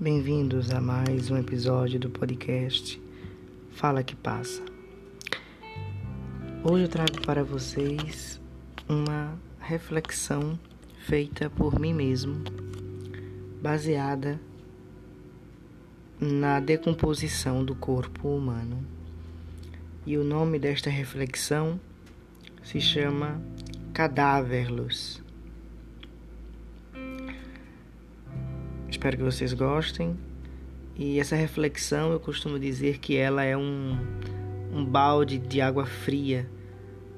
Bem-vindos a mais um episódio do podcast Fala que Passa. Hoje eu trago para vocês uma reflexão feita por mim mesmo, baseada na decomposição do corpo humano. E o nome desta reflexão se chama Cadáverlos. Espero que vocês gostem. E essa reflexão eu costumo dizer que ela é um, um balde de água fria,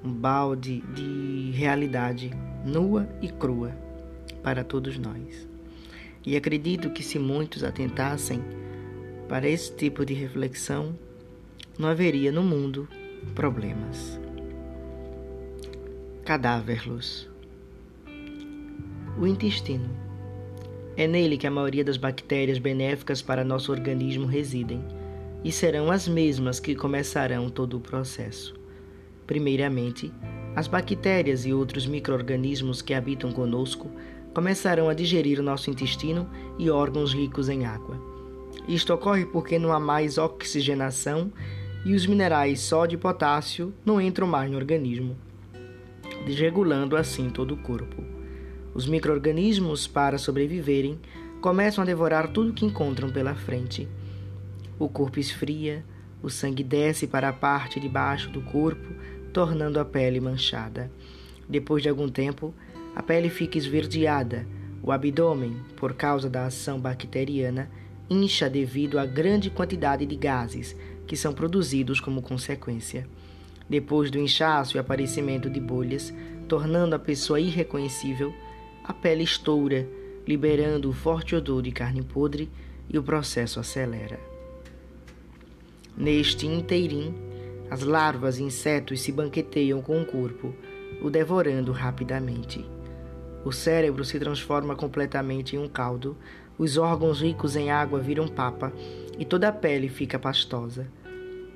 um balde de realidade nua e crua para todos nós. E acredito que se muitos atentassem para esse tipo de reflexão, não haveria no mundo problemas. Cadáverlos. O intestino é nele que a maioria das bactérias benéficas para nosso organismo residem, e serão as mesmas que começarão todo o processo. Primeiramente, as bactérias e outros micro-organismos que habitam conosco começarão a digerir o nosso intestino e órgãos ricos em água. Isto ocorre porque não há mais oxigenação e os minerais sódio e potássio não entram mais no organismo, desregulando assim todo o corpo. Os micro-organismos, para sobreviverem, começam a devorar tudo que encontram pela frente. O corpo esfria, o sangue desce para a parte de baixo do corpo, tornando a pele manchada. Depois de algum tempo, a pele fica esverdeada. O abdômen, por causa da ação bacteriana, incha devido à grande quantidade de gases que são produzidos como consequência. Depois do inchaço e aparecimento de bolhas, tornando a pessoa irreconhecível, a pele estoura, liberando o forte odor de carne podre e o processo acelera. Neste inteirim, as larvas e insetos se banqueteiam com o corpo, o devorando rapidamente. O cérebro se transforma completamente em um caldo, os órgãos ricos em água viram papa e toda a pele fica pastosa.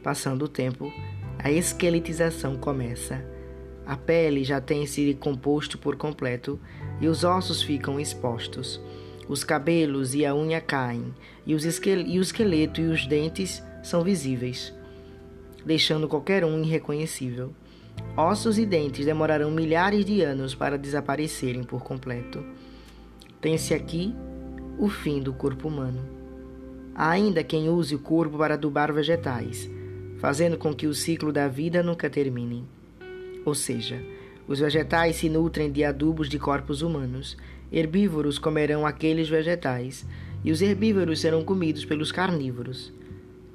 Passando o tempo, a esqueletização começa a pele já tem se decomposto por completo e os ossos ficam expostos. Os cabelos e a unha caem, e, os e o esqueleto e os dentes são visíveis, deixando qualquer um irreconhecível. Ossos e dentes demorarão milhares de anos para desaparecerem por completo. Tem-se aqui o fim do corpo humano. Há ainda quem use o corpo para adubar vegetais, fazendo com que o ciclo da vida nunca termine. Ou seja, os vegetais se nutrem de adubos de corpos humanos, herbívoros comerão aqueles vegetais, e os herbívoros serão comidos pelos carnívoros.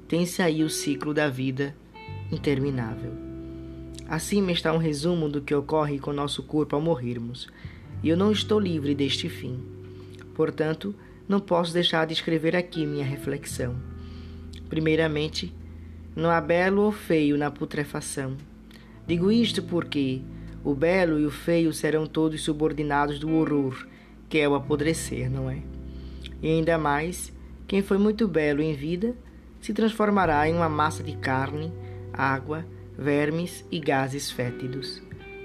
Tem-se aí o ciclo da vida interminável. Acima está um resumo do que ocorre com nosso corpo ao morrermos, e eu não estou livre deste fim. Portanto, não posso deixar de escrever aqui minha reflexão. Primeiramente, não há belo ou feio na putrefação Digo isto porque o belo e o feio serão todos subordinados do horror, que é o apodrecer, não é? E ainda mais, quem foi muito belo em vida se transformará em uma massa de carne, água, vermes e gases fétidos.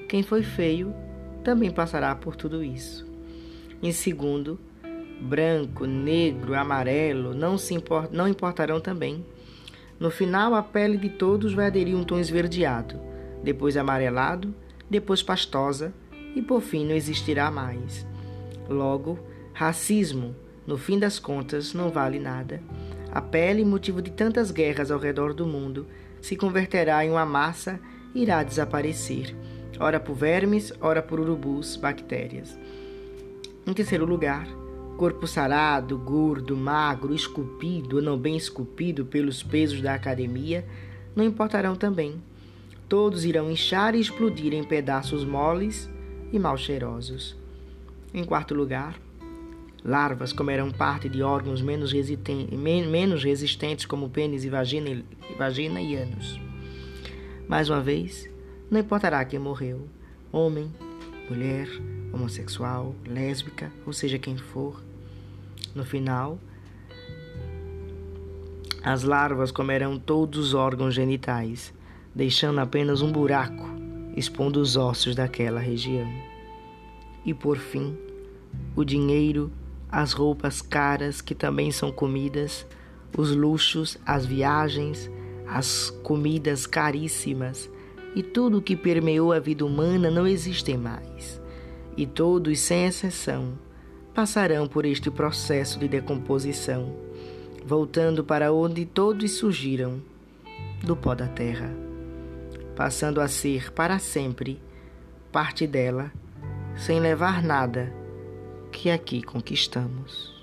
Quem foi feio também passará por tudo isso. Em segundo, branco, negro, amarelo não, se import não importarão também. No final, a pele de todos vai aderir um tom esverdeado depois amarelado, depois pastosa e por fim não existirá mais. Logo, racismo, no fim das contas, não vale nada. A pele, motivo de tantas guerras ao redor do mundo, se converterá em uma massa e irá desaparecer, ora por vermes, ora por urubus, bactérias. Em terceiro lugar, corpo sarado, gordo, magro, esculpido ou não bem esculpido pelos pesos da academia, não importarão também Todos irão inchar e explodir em pedaços moles e mal cheirosos. Em quarto lugar, larvas comerão parte de órgãos menos, menos resistentes, como pênis e vagina, e vagina e ânus. Mais uma vez, não importará quem morreu: homem, mulher, homossexual, lésbica, ou seja, quem for. No final, as larvas comerão todos os órgãos genitais, deixando apenas um buraco, expondo os ossos daquela região. E por fim, o dinheiro, as roupas caras que também são comidas, os luxos, as viagens, as comidas caríssimas e tudo que permeou a vida humana não existe mais. E todos, sem exceção, passarão por este processo de decomposição, voltando para onde todos surgiram, do pó da terra, passando a ser para sempre parte dela, sem levar nada que aqui conquistamos.